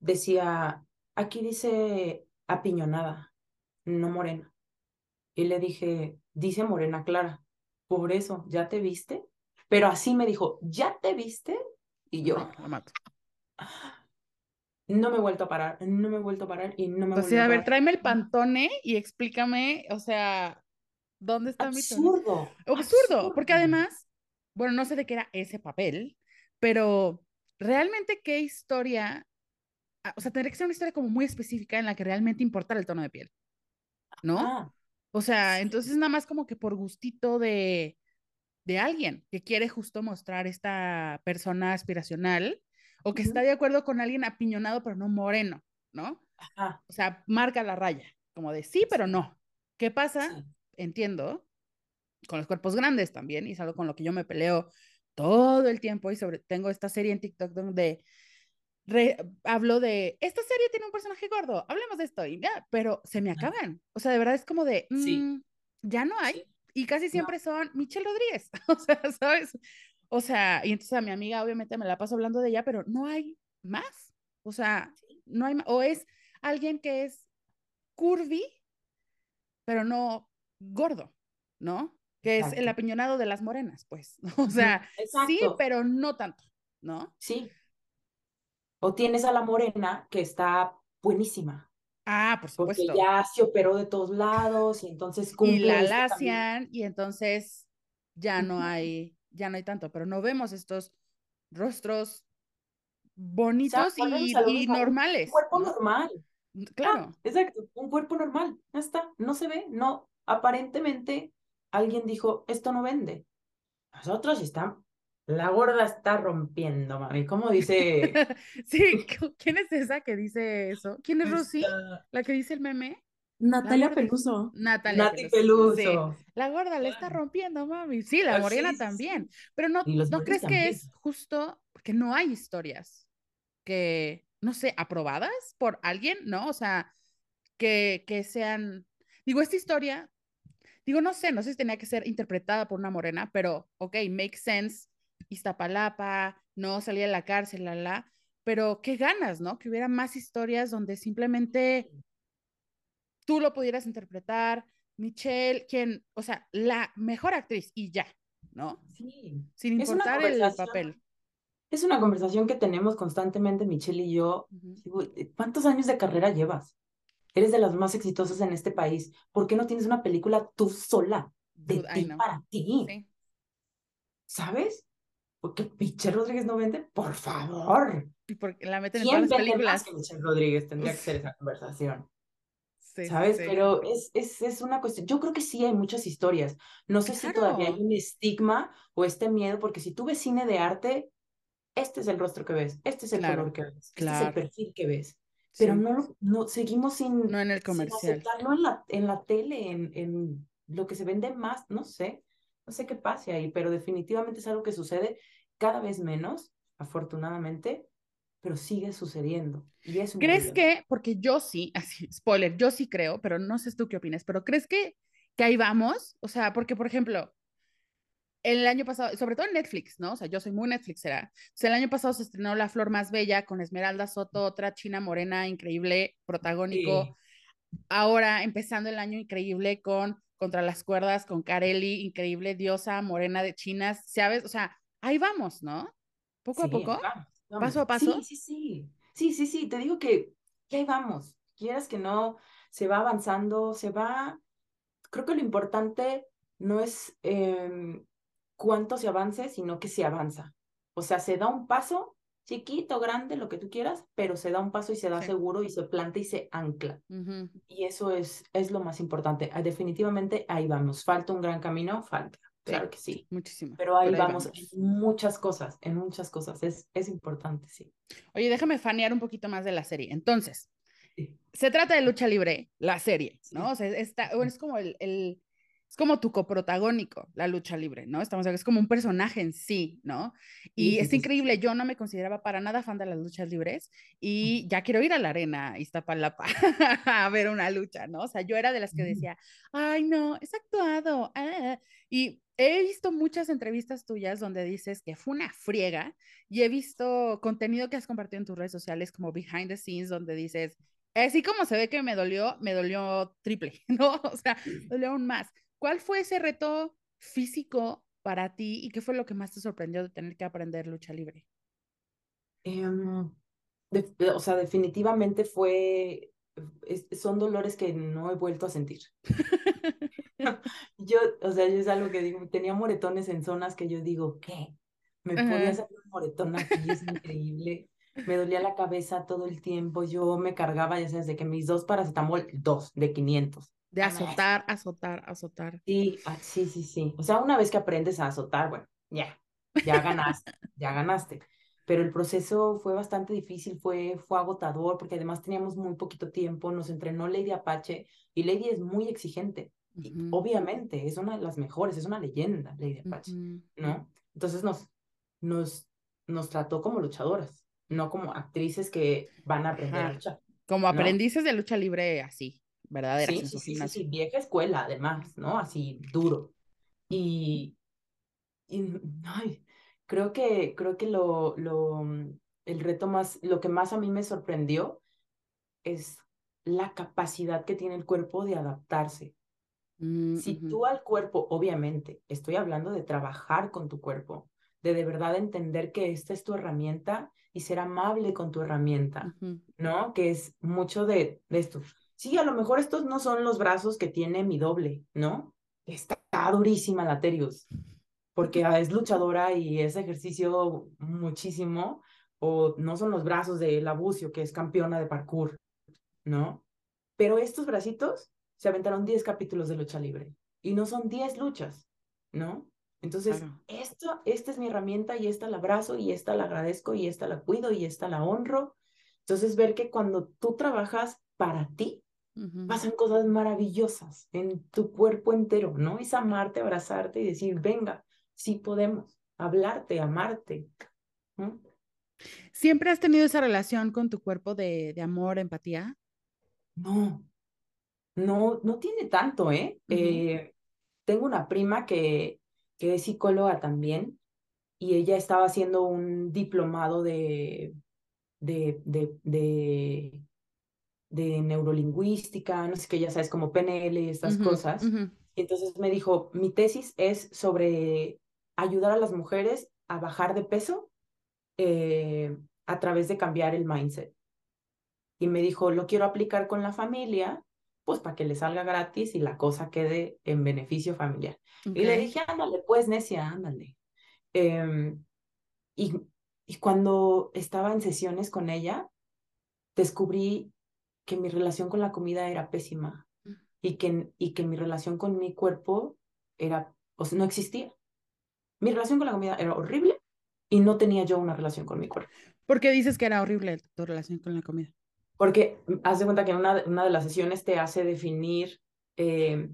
decía, aquí dice apiñonada, no morena. Y le dije, dice morena clara, por eso, ¿ya te viste? Pero así me dijo, ¿ya te viste? Y yo, No, no me he vuelto a parar, no me he vuelto a parar y no me O volví sea, a ver, parar. tráeme el pantone y explícame, o sea, ¿dónde está mi tono? Absurdo. Absurdo, porque además, bueno, no sé de qué era ese papel, pero realmente qué historia, o sea, tendría que ser una historia como muy específica en la que realmente importara el tono de piel, ¿no? Ah, O sea, sí. entonces nada más como que por gustito de, de alguien que quiere justo mostrar esta persona aspiracional o que está de acuerdo con alguien apiñonado pero no moreno, ¿no? Ajá, O sea, marca la raya, como de sí, pero no. ¿Qué pasa? sí. Entiendo, con los cuerpos grandes también, y es algo con lo que yo me peleo todo el tiempo y sobre tengo esta serie en TikTok donde re- hablo de esta serie tiene un personaje gordo, hablemos de esto y ya, pero se me acaban. O sea, de verdad es como de Sí, mm, ya no hay sí. y casi No, siempre son Michelle Rodríguez, o sea, ¿sabes? O sea, y entonces a mi amiga obviamente me la paso hablando de ella, pero no hay más. O sea, sí, no hay más. O es alguien que es curvy, pero no gordo, ¿no? Que es el exacto. apiñonado de las morenas, pues. O sea, sí, Exacto. pero no tanto, ¿no? Sí. O tienes a la morena que está buenísima, Ah, por porque supuesto. ya se operó de todos lados y entonces Y cumple la esto también. lacian y entonces ya no hay, ya no hay tanto, pero no vemos estos rostros bonitos y, y mismo, un normales, cuerpo ¿no? normal. Ah, Claro. exacto, un cuerpo normal. Ya está, no se ve, no. Aparentemente alguien dijo, esto no vende. Nosotros estamos, la gorda está rompiendo, mami. ¿Cómo dice? Sí, ¿cu- ¿quién es esa que dice eso? ¿Quién es Rosy? Esta- ¿La que dice el meme? Natalia gorda- Peluso. Natalia Nati Peluso. Sí, la gorda le está rompiendo, mami. Sí, la morena sí, sí, también. sí. Pero no, ¿no crees que es justo porque no hay historias que, no sé, aprobadas por alguien, ¿no? O sea, que, que sean, digo, esta historia, digo, no sé, no sé si tenía que ser interpretada por una morena, pero, ok, make sense, Iztapalapa, no salía de la cárcel, la, la, pero qué ganas, ¿no? Que hubiera más historias donde simplemente tú lo pudieras interpretar, Michelle, quien, o sea, la mejor actriz y ya, ¿no? Sí. Sin importar el papel. es una conversación que tenemos constantemente Michelle y yo. Digo, ¿cuántos años de carrera llevas? Eres de las más exitosas en este país. ¿Por qué no tienes una película tú sola? De ti para ti. Sí, ¿Sabes? ¿Por qué Michelle Rodríguez no vende? Por favor. y porque la meten en todas ¿Quién las películas. que Michelle Rodríguez? Tendría que ser esa conversación. Sí, ¿Sabes? sí. Pero es, es, es una cuestión. Yo creo que sí hay muchas historias. No sé si todavía hay Claro. un estigma o este miedo, porque si tú ves cine de arte, este es el rostro que ves, este es el Claro, color que ves, este es el claro. perfil que ves. Pero Sí. no, no seguimos sin, No en el comercial. aceptarlo en la, en la tele, en, en lo que se vende más, no sé, no sé qué pase ahí, pero definitivamente es algo que sucede cada vez menos, afortunadamente, pero sigue sucediendo y es ¿Crees problema. que, porque yo sí, así, spoiler, yo sí creo, pero no sé tú qué opinas, pero ¿crees que, que ahí vamos? O sea, porque, por ejemplo, el año pasado, sobre todo en Netflix, ¿no? O sea, yo soy muy Netflixera. O sea, el año pasado se estrenó La Flor Más Bella con Esmeralda Soto, otra china morena increíble, protagónico. Sí, Ahora empezando el año increíble con Contra las Cuerdas, con Carelli, increíble diosa morena de chinas, ¿sabes? O sea, ahí vamos, ¿no? Poco a poco, vamos, paso a. Sí, paso. sí, sí, sí, sí, sí, te digo que, que ahí vamos, quieras que no, se va avanzando, se va, creo que lo importante no es em, cuánto se avance, sino que se avanza. O sea, se da un paso, chiquito, grande, lo que tú quieras, pero se da un paso y se da Sí. seguro y se planta y se ancla. Y eso es, es lo más importante. Ah, Definitivamente ahí vamos. Falta un gran camino, falta. claro que sí. Muchísimo. Pero ahí, vamos, en muchas cosas, en muchas cosas. Es, es importante, sí. Oye, déjame fanear un poquito más de la serie. Entonces, se trata de lucha libre, la serie, ¿no? O sea, está, es como el, el, es como tu coprotagónico, la lucha libre, ¿no? Estamos es como un personaje en sí, ¿no? Y es increíble, yo no me consideraba para nada fan de las luchas libres y ya quiero ir a la arena Iztapalapa a ver una lucha, ¿no? O sea, yo era de las que decía, ay, no, es actuado. Ah". Y he visto muchas entrevistas tuyas donde dices que fue una friega y he visto contenido que has compartido en tus redes sociales como behind the scenes donde dices, así como se ve que me dolió, me dolió triple, ¿no? O sea, dolió aún más. ¿Cuál fue ese reto físico para ti y qué fue lo que más te sorprendió de tener que aprender lucha libre? Em, o sea, definitivamente fue, son dolores que no he vuelto a sentir. yo, o sea, yo es algo que digo, tenía moretones en zonas que yo digo, ¿qué? Me podía hacer un moretón aquí, es increíble. Me dolía la cabeza todo el tiempo, yo me cargaba, ya sabes, de que mis dos paracetamol, dos, de 500. De azotar, azotar, azotar. Sí, ah, sí, sí, sí. O sea, una vez que aprendes a azotar, bueno, ya, ya ganaste, ya ganaste. Pero el proceso fue bastante difícil, fue, fue agotador, porque además teníamos muy poquito tiempo, nos entrenó Lady Apache, y Lady es muy exigente. obviamente, es una de las mejores, es una leyenda, Lady Apache, ¿no? Entonces nos, nos, nos trató como luchadoras, no como actrices que van a aprender a luchar. Como aprendices de lucha libre así verdadera. Sí, sí, sí, vieja escuela además, ¿no? Así duro. Y, ay, creo que, creo que lo, lo, el reto más, lo que más a mí me sorprendió es la capacidad que tiene el cuerpo de adaptarse. Mm, si tú al cuerpo, obviamente, estoy hablando de trabajar con tu cuerpo, de de verdad entender que esta es tu herramienta y ser amable con tu herramienta, ¿no? Que es mucho de, de esto sí, a lo mejor estos no son los brazos que tiene mi doble, ¿no? Está durísima la Terius, porque es luchadora y es ejercicio muchísimo, o no son los brazos de la Bucio, que es campeona de parkour, ¿no? Pero estos bracitos se aventaron 10 capítulos de lucha libre y no son 10 luchas, ¿no? Entonces, esto, esta es mi herramienta y esta la abrazo y esta la agradezco y esta la cuido y esta la honro. Entonces, ver que cuando tú trabajas para ti, pasan cosas maravillosas en tu cuerpo entero, ¿no? Es amarte, abrazarte y decir, venga, sí podemos, hablarte, amarte. ¿Siempre has tenido esa relación con tu cuerpo de, de amor, empatía? No, no, no tiene tanto, ¿eh? eh tengo una prima que, que es psicóloga también y ella estaba haciendo un diplomado de, de, de, de de neurolingüística, no sé qué, ya sabes, como PNL y estas cosas. Y entonces me dijo, mi tesis es sobre ayudar a las mujeres a bajar de peso eh, a través de cambiar el mindset. Y me dijo, lo quiero aplicar con la familia, pues para que le salga gratis y la cosa quede en beneficio familiar. Y le dije, ándale, pues necia, ándale. Em, y, y cuando estaba en sesiones con ella, descubrí que mi relación con la comida era pésima y que, y que mi relación con mi cuerpo era, o sea, no existía. Mi relación con la comida era horrible y no tenía yo una relación con mi cuerpo. ¿Por qué dices que era horrible tu relación con la comida? Porque mm, haz de cuenta que una, una de las sesiones te hace definir eh,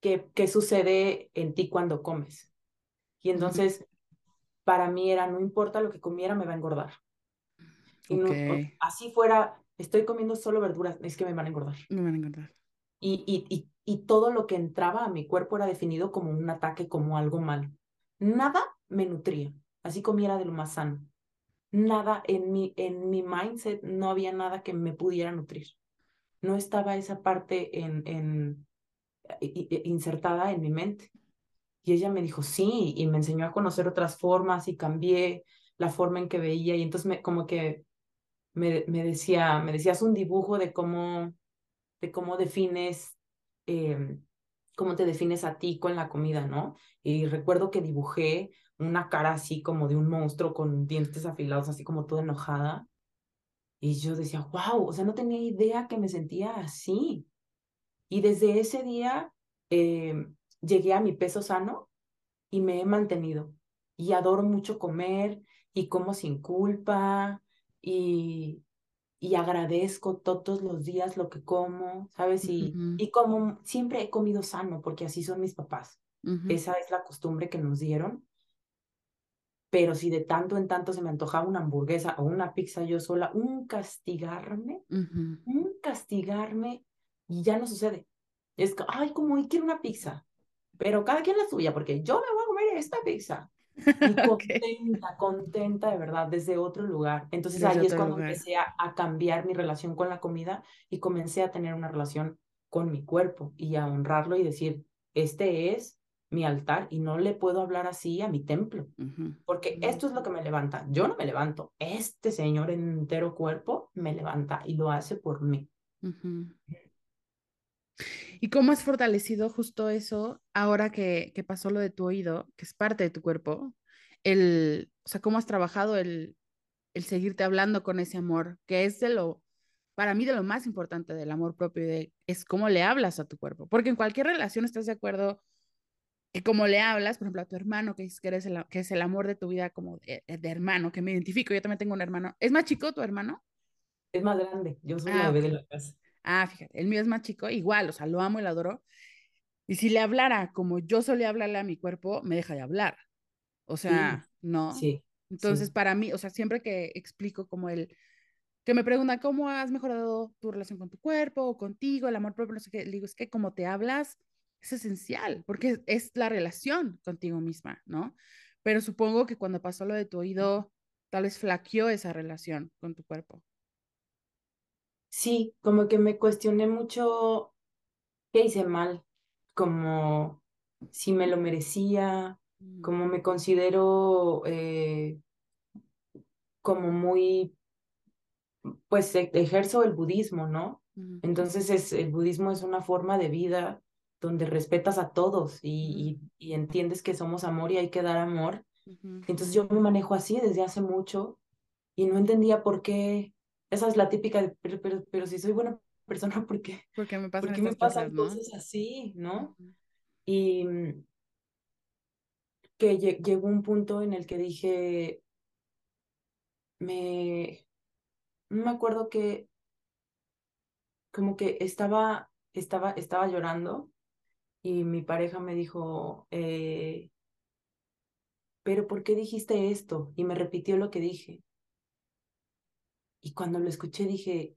qué, qué sucede en ti cuando comes. Y entonces, para mí era, no importa lo que comiera, me va a engordar. Y no, así fuera estoy comiendo solo verduras, es que me van a engordar. Me van a engordar. Y, y, y, y todo lo que entraba a mi cuerpo era definido como un ataque, como algo mal. Nada me nutría, así comiera de lo más sano. Nada en mi, en mi mindset, no había nada que me pudiera nutrir. No estaba esa parte en, en, insertada en mi mente. Y ella me dijo, sí, y me enseñó a conocer otras formas y cambié la forma en que veía y entonces me, como que me, me, decía, me decías un dibujo de cómo, de cómo defines, em, cómo te defines a ti con la comida, ¿no? Y recuerdo que dibujé una cara así como de un monstruo con dientes afilados, así como toda enojada. Y yo decía, wow, o sea, no tenía idea que me sentía así. Y desde ese día em, llegué a mi peso sano y me he mantenido. Y adoro mucho comer y como sin culpa y, y agradezco todos los días lo que como, ¿sabes? Y, y como siempre he comido sano, porque así son mis papás. Esa es la costumbre que nos dieron. Pero si de tanto en tanto se me antojaba una hamburguesa o una pizza yo sola, un castigarme, un castigarme, y ya no sucede. Es que, ay, como hoy quiero una pizza, pero cada quien la suya, porque yo me voy a comer esta pizza. Y contenta, contenta de verdad, desde otro lugar. Entonces ahí es cuando empecé a, a, cambiar mi relación con la comida y comencé a tener una relación con mi cuerpo y a honrarlo y decir, este es mi altar y no le puedo hablar así a mi templo, porque esto es lo que me levanta. Yo no me levanto, este Señor en entero cuerpo me levanta y lo hace por mí. ¿Y cómo has fortalecido justo eso ahora que, que, pasó lo de tu oído, que es parte de tu cuerpo? El, o sea, ¿cómo has trabajado el, el seguirte hablando con ese amor, que es de lo, para mí, de lo más importante del amor propio, de, es cómo le hablas a tu cuerpo? Porque en cualquier relación estás de acuerdo que como le hablas, por ejemplo, a tu hermano, que, es, que, eres el, que es el amor de tu vida como de, hermano, que me identifico, yo también tengo un hermano. ¿Es más chico tu hermano? Es más grande, yo soy la ah, bebé de la casa. Ah, fíjate, el mío es más chico, igual, o sea, lo amo y lo adoro. Y si le hablara como yo solía hablarle a mi cuerpo, me deja de hablar. O sea, ¿no? Sí. Entonces, para mí, o sea, siempre que explico como el, que me pregunta cómo has mejorado tu relación con tu cuerpo o contigo, el amor propio, no sé qué, le digo, es que como te hablas es esencial, porque es la relación contigo misma, ¿no? Pero supongo que cuando pasó lo de tu oído, tal vez flaqueó esa relación con tu cuerpo. Sí, como que me cuestioné mucho qué hice mal, como si me lo merecía, mm. como me considero eh, como muy, pues e, ejerzo el budismo, ¿no? Entonces es, el budismo es una forma de vida donde respetas a todos y, y, entiendes que somos amor y hay que dar amor. Entonces yo me manejo así desde hace mucho y no entendía por qué esa es la típica, de, pero, pero, pero si soy buena persona, ¿por qué, porque me pasan, ¿por qué me pasan cosas, así, no? Y mm, que llegó un punto en el que dije, me, no me acuerdo que, como que estaba, estaba, estaba llorando y mi pareja me dijo, eh, pero ¿por qué dijiste esto? Y me repitió lo que dije. Y cuando lo escuché dije,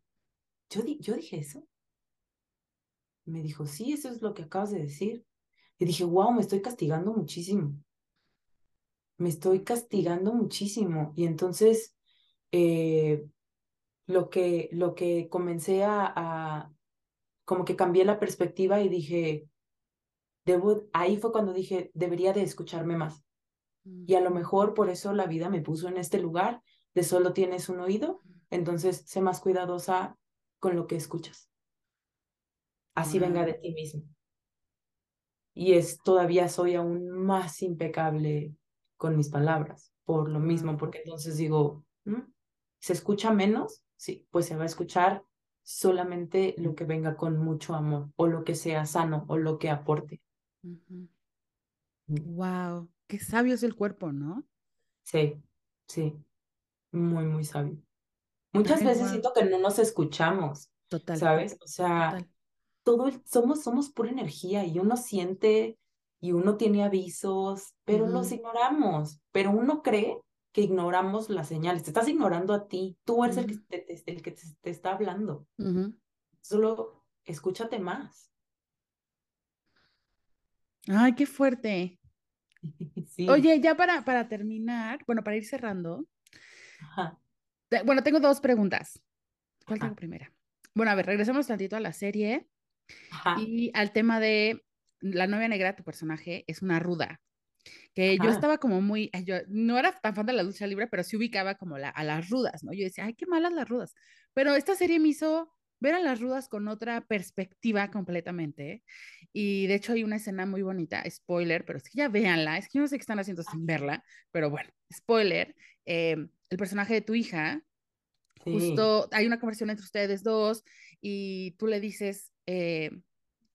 ¿yo, ¿yo dije eso? Me dijo, sí, eso es lo que acabas de decir. Y dije, wow, me estoy castigando muchísimo. Me estoy castigando muchísimo. Y entonces, eh, lo, que, lo que comencé a, a, como que cambié la perspectiva y dije, debo, ahí fue cuando dije, debería de escucharme más. Y a lo mejor por eso la vida me puso en este lugar de solo tienes un oído entonces, sé más cuidadosa con lo que escuchas. Así venga de ti mismo. Y es todavía soy aún más impecable con mis palabras, por lo mismo, porque entonces digo, mm, ¿se escucha menos? Sí, pues se va a escuchar solamente lo que venga con mucho amor, o lo que sea sano, o lo que aporte. Wow, mm. qué sabio es el cuerpo, ¿no? Sí, sí, muy, muy sabio. Muchas veces siento que no nos escuchamos, Total. ¿sabes? O sea, todo somos, somos pura energía y uno siente y uno tiene avisos, pero los ignoramos, pero uno cree que ignoramos las señales, te estás ignorando a ti, tú eres el que, te, el que te, está hablando. Solo escúchate más. Ay, qué fuerte. sí. Oye, ya para, para terminar, bueno, para ir cerrando, Ajá. Bueno, tengo dos preguntas. ¿Cuál tengo primera? Bueno, a ver, regresemos tantito a la serie y al tema de la novia negra, tu personaje es una ruda. Que yo estaba como muy, yo no era tan fan de la lucha libre, pero sí ubicaba como la, a las rudas, ¿no? Yo decía, ay, qué malas las rudas. Pero esta serie me hizo ver a las rudas con otra perspectiva completamente. Y de hecho hay una escena muy bonita, spoiler, pero es que ya véanla, es que yo no sé qué están haciendo sin verla, pero bueno, spoiler, eh, el personaje de tu hija, justo hay una conversación entre ustedes dos y tú le dices eh,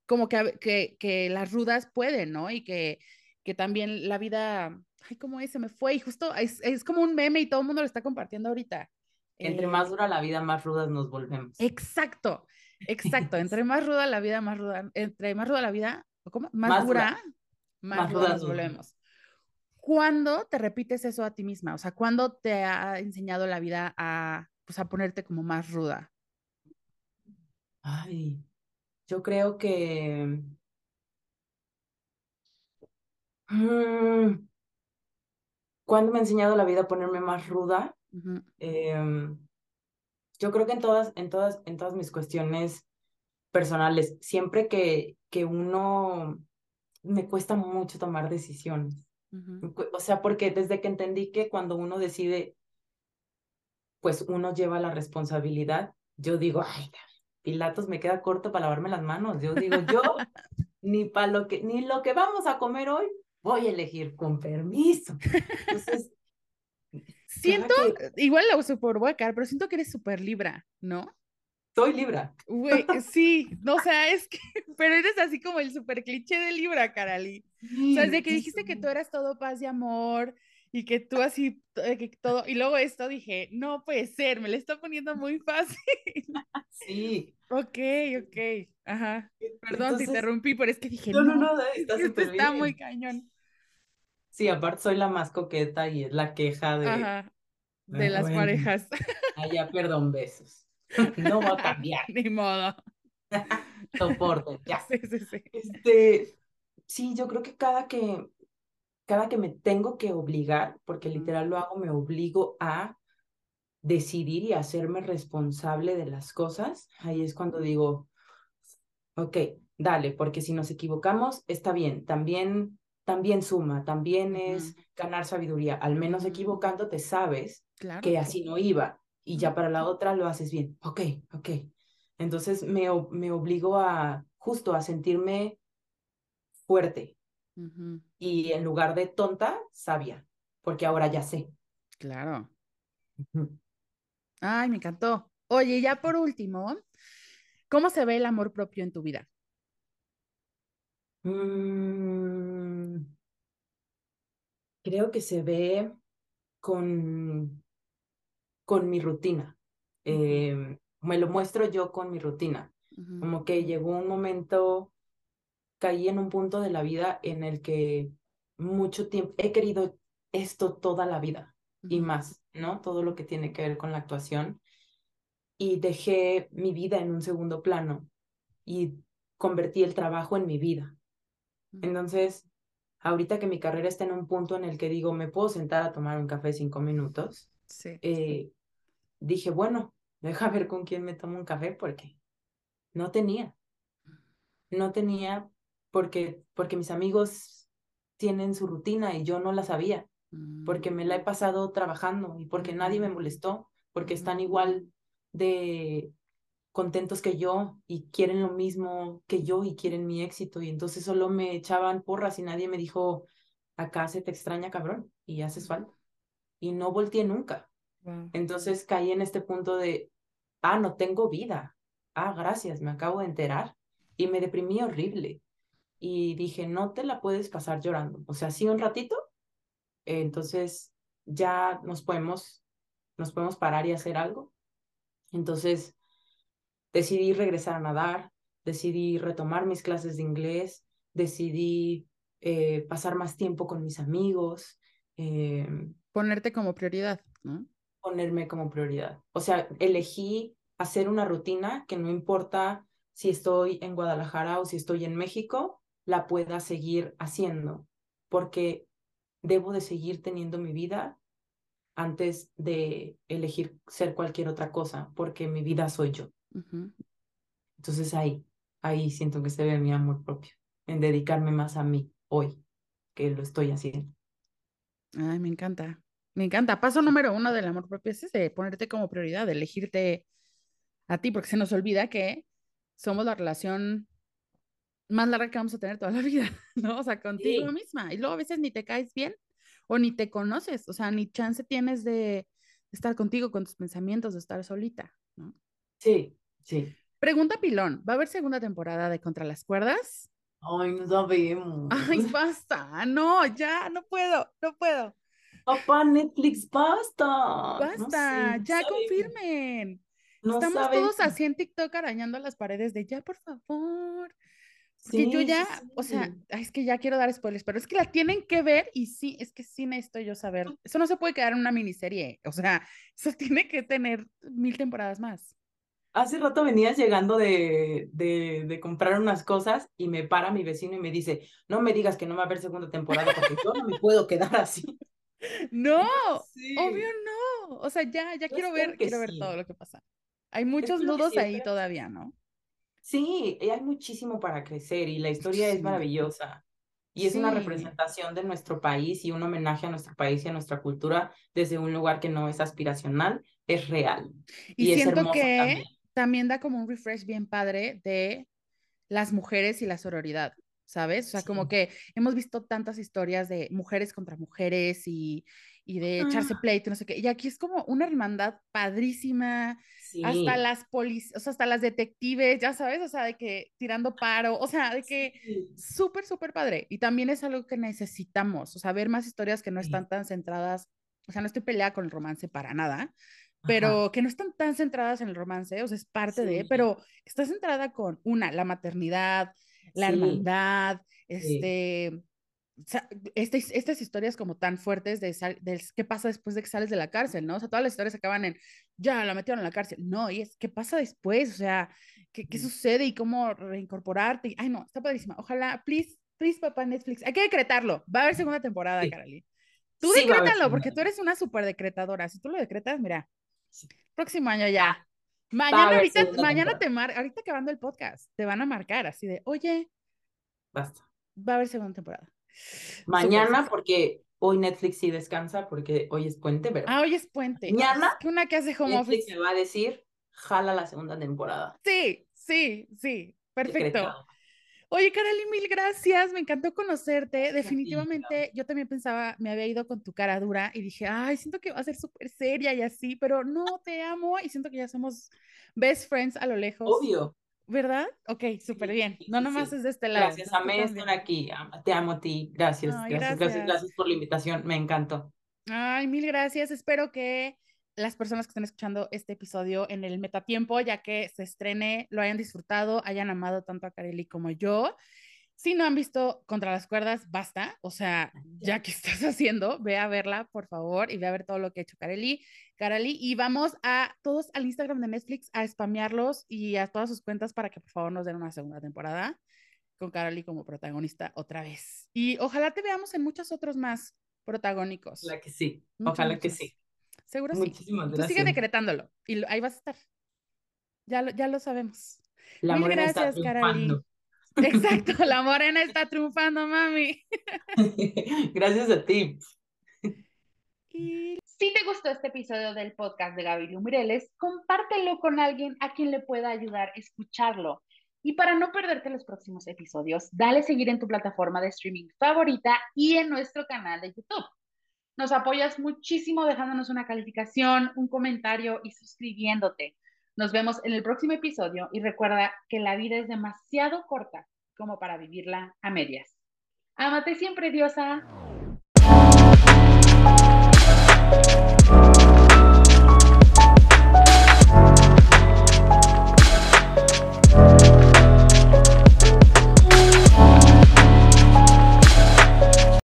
como que, que, que, las rudas pueden, ¿no? Y que, que también la vida, ay, ¿cómo es? Se me fue y justo es, es como un meme y todo el mundo lo está compartiendo ahorita. Entre más eh, dura la vida, más rudas nos volvemos. Exacto, exacto. Entre más ruda la vida, más ruda, entre más ruda la vida, ¿cómo? Más, dura, más, ruda nos volvemos. ¿Cuándo te repites eso a ti misma? O sea, ¿cuándo te ha enseñado la vida a, pues, a ponerte como más ruda? Ay, yo creo que... Mm, ¿Cuándo me ha enseñado la vida a ponerme más ruda? Em, yo creo que en todas, en todas, en todas mis cuestiones personales, siempre que, que uno me cuesta mucho tomar decisiones. O sea, porque desde que entendí que cuando uno decide, pues uno lleva la responsabilidad, yo digo, ay, Pilatos me queda corto para lavarme las manos. Yo digo, yo ni para lo que, ni lo que vamos a comer hoy, voy a elegir con permiso. Entonces, Siento, igual lo super voy a pero siento que eres súper libra, ¿no? Soy libra. Güey, sí, no, o sea, es que, pero eres así como el súper cliché de libra, Carali. o sea, desde que dijiste que tú eras todo paz y amor y que tú así, que todo, y luego esto dije, no puede ser, me le está poniendo muy fácil. Sí. Ok, ok, ajá. Perdón, te interrumpí, pero es que dije, no, no, no, está, está muy cañón. Sí, aparte soy la más coqueta y es la queja de, de las parejas. Allá, ah, perdón, besos. No va a cambiar. Ni modo. Soporte, ya. Sí, sí, sí. Este, sí, yo creo que cada que, cada que me tengo que obligar, porque literal lo hago, me obligo a decidir y hacerme responsable de las cosas, ahí es cuando digo, ok, dale, porque si nos equivocamos, está bien, también también suma, también es ganar sabiduría. Al menos equivocándote sabes que así no iba y ya para la otra lo haces bien. Ok, ok. Entonces me, me obligo a justo a sentirme fuerte y en lugar de tonta, sabia, porque ahora ya sé. Claro. Ay, me encantó. Oye, ya por último, ¿cómo se ve el amor propio en tu vida? Mm, creo que se ve con, con mi rutina. Em, me lo muestro yo con mi rutina. Como que llegó un momento, caí en un punto de la vida en el que mucho tiempo, he querido esto toda la vida y más, ¿no? Todo lo que tiene que ver con la actuación. Y dejé mi vida en un segundo plano y convertí el trabajo en mi vida. Entonces, ahorita que mi carrera está en un punto en el que digo, me puedo sentar a tomar un café cinco minutos, sí. Eh, dije, bueno, deja ver con quién me tomo un café porque no tenía. No tenía porque, porque mis amigos tienen su rutina y yo no la sabía, porque me la he mm. pasado trabajando y porque nadie me molestó, porque están igual de contentos que yo y quieren lo mismo que yo y quieren mi éxito. Y entonces solo me echaban porras y nadie me dijo, acá se te extraña, cabrón, y haces falta. Y no volteé nunca. Entonces caí en este punto de, ah, no tengo vida. Ah, gracias, me acabo de enterar. Y me deprimí horrible. Y dije, no te la puedes pasar llorando. O sea, sí un ratito, entonces ya nos podemos, nos podemos parar y hacer algo. Entonces decidí regresar a nadar, decidí retomar mis clases de inglés, decidí eh, pasar más tiempo con mis amigos. Em, Ponerte como prioridad, ¿no? Ponerme como prioridad. O sea, elegí hacer una rutina que no importa si estoy en Guadalajara o si estoy en México, la pueda seguir haciendo, porque debo de seguir teniendo mi vida antes de elegir ser cualquier otra cosa, porque mi vida soy yo. Entonces ahí, ahí siento que se ve mi amor propio, en dedicarme más a mí hoy, que lo estoy haciendo. Ay, me encanta. Me encanta. Paso número uno del amor propio es ese, ponerte como prioridad, elegirte a ti, porque se nos olvida que somos la relación más larga que vamos a tener toda la vida, ¿no? O sea, contigo misma. Y luego a veces ni te caes bien o ni te conoces, o sea, ni chance tienes de estar contigo, con tus pensamientos, de estar solita, ¿no? Sí, sí. Pregunta Pilón, ¿va a haber segunda temporada de Contra las Cuerdas? Ay, no sabemos. Ay, basta, no, ya, no puedo, no puedo. Papá, Netflix, basta. Basta, ya confirmen. Estamos todos así en TikTok arañando las paredes de ya, por favor. Porque yo ya, o sea, es que ya quiero dar spoilers, pero es que la tienen que ver y sí, es que sí necesito yo saber. Eso no se puede quedar en una miniserie, o sea, eso tiene que tener mil temporadas más. Hace rato venías llegando de, de, de, comprar unas cosas y me para mi vecino y me dice, no me digas que no va a haber segunda temporada porque yo no me puedo quedar así. No, obvio no. O sea, ya, ya quiero ver, quiero ver todo lo que pasa. Hay muchos nudos ahí todavía, ¿no? Sí, hay muchísimo para crecer y la historia es maravillosa. Y es una representación de nuestro país y un homenaje a nuestro país y a nuestra cultura desde un lugar que no es aspiracional, es real. Y, siento que también. da como un refresh bien padre de las mujeres y la sororidad. ¿Sabes? O sea, como que hemos visto tantas historias de mujeres contra mujeres y, y de echarse pleito, no sé qué. Y aquí es como una hermandad padrísima, hasta las policías, o sea, hasta las detectives, ya sabes, o sea, de que tirando paro, o sea, de que súper, súper padre. Y también es algo que necesitamos, o sea, ver más historias que no están tan centradas, o sea, no estoy peleada con el romance para nada, pero que no están tan centradas en el romance, o sea, es parte de, pero está centrada con una, la maternidad, la hermandad, este, estas historias como tan fuertes de, de, qué pasa después de que sales de la cárcel, ¿no? O sea, todas las historias acaban en, ya, la metieron en la cárcel. No, y es, ¿qué pasa después? O sea, ¿qué, qué sucede y cómo reincorporarte? Ay, no, está padrísima. Ojalá, please, please, papá Netflix. Hay que decretarlo. Va a haber segunda temporada, sí. Tú decrétalo, porque tú eres una súper decretadora. Si tú lo decretas, mira, próximo año ya. Mañana, ahorita, mañana te mar ahorita acabando el podcast, te van a marcar así de, oye, basta. Va a haber segunda temporada. Mañana, porque hoy Netflix sí descansa, porque hoy es puente, pero. Ah, hoy es puente. Mañana. Es una que hace home Netflix office. me va a decir, jala la segunda temporada. Sí, sí, sí. Perfecto. Oye, Carly, mil gracias, me encantó conocerte. Definitivamente, yo también pensaba, me había ido con tu cara dura y dije, ay, siento que va a ser súper seria y así, pero no, te amo y siento que ya somos best friends a lo lejos. Obvio. ¿Verdad? Ok, súper bien. No nomás es de este lado. Gracias, amé estar aquí. Te amo a ti. Gracias, gracias, gracias, gracias, por la invitación. Me encantó. Ay, mil gracias. Espero que las personas que están escuchando este episodio en el metatiempo, ya que se estrene, lo hayan disfrutado, hayan amado tanto a Kareli como yo. Si no han visto Contra las Cuerdas, basta. O sea, ya que estás haciendo, ve a verla, por favor, y ve a ver todo lo que ha hecho Kareli. Kareli, y vamos a todos al Instagram de Netflix a spamearlos y a todas sus cuentas para que por favor nos den una segunda temporada con Kareli como protagonista otra vez. Y ojalá te veamos en muchos otros más protagónicos. Ojalá que sí, ojalá que sí. Seguro Muchísimas sí. Tú sigue decretándolo y ahí vas a estar. Ya lo, ya lo sabemos. La Mil gracias, Karali. Exacto, la morena está triunfando, mami. gracias a ti. Y si te gustó este episodio del podcast de Gaby Lumireles, compártelo con alguien a quien le pueda ayudar a escucharlo. Y para no perderte los próximos episodios, dale seguir en tu plataforma de streaming favorita y en nuestro canal de YouTube. Nos apoyas muchísimo dejándonos una calificación, un comentario y suscribiéndote. Nos vemos en el próximo episodio y recuerda que la vida es demasiado corta como para vivirla a medias. Amate siempre, diosa.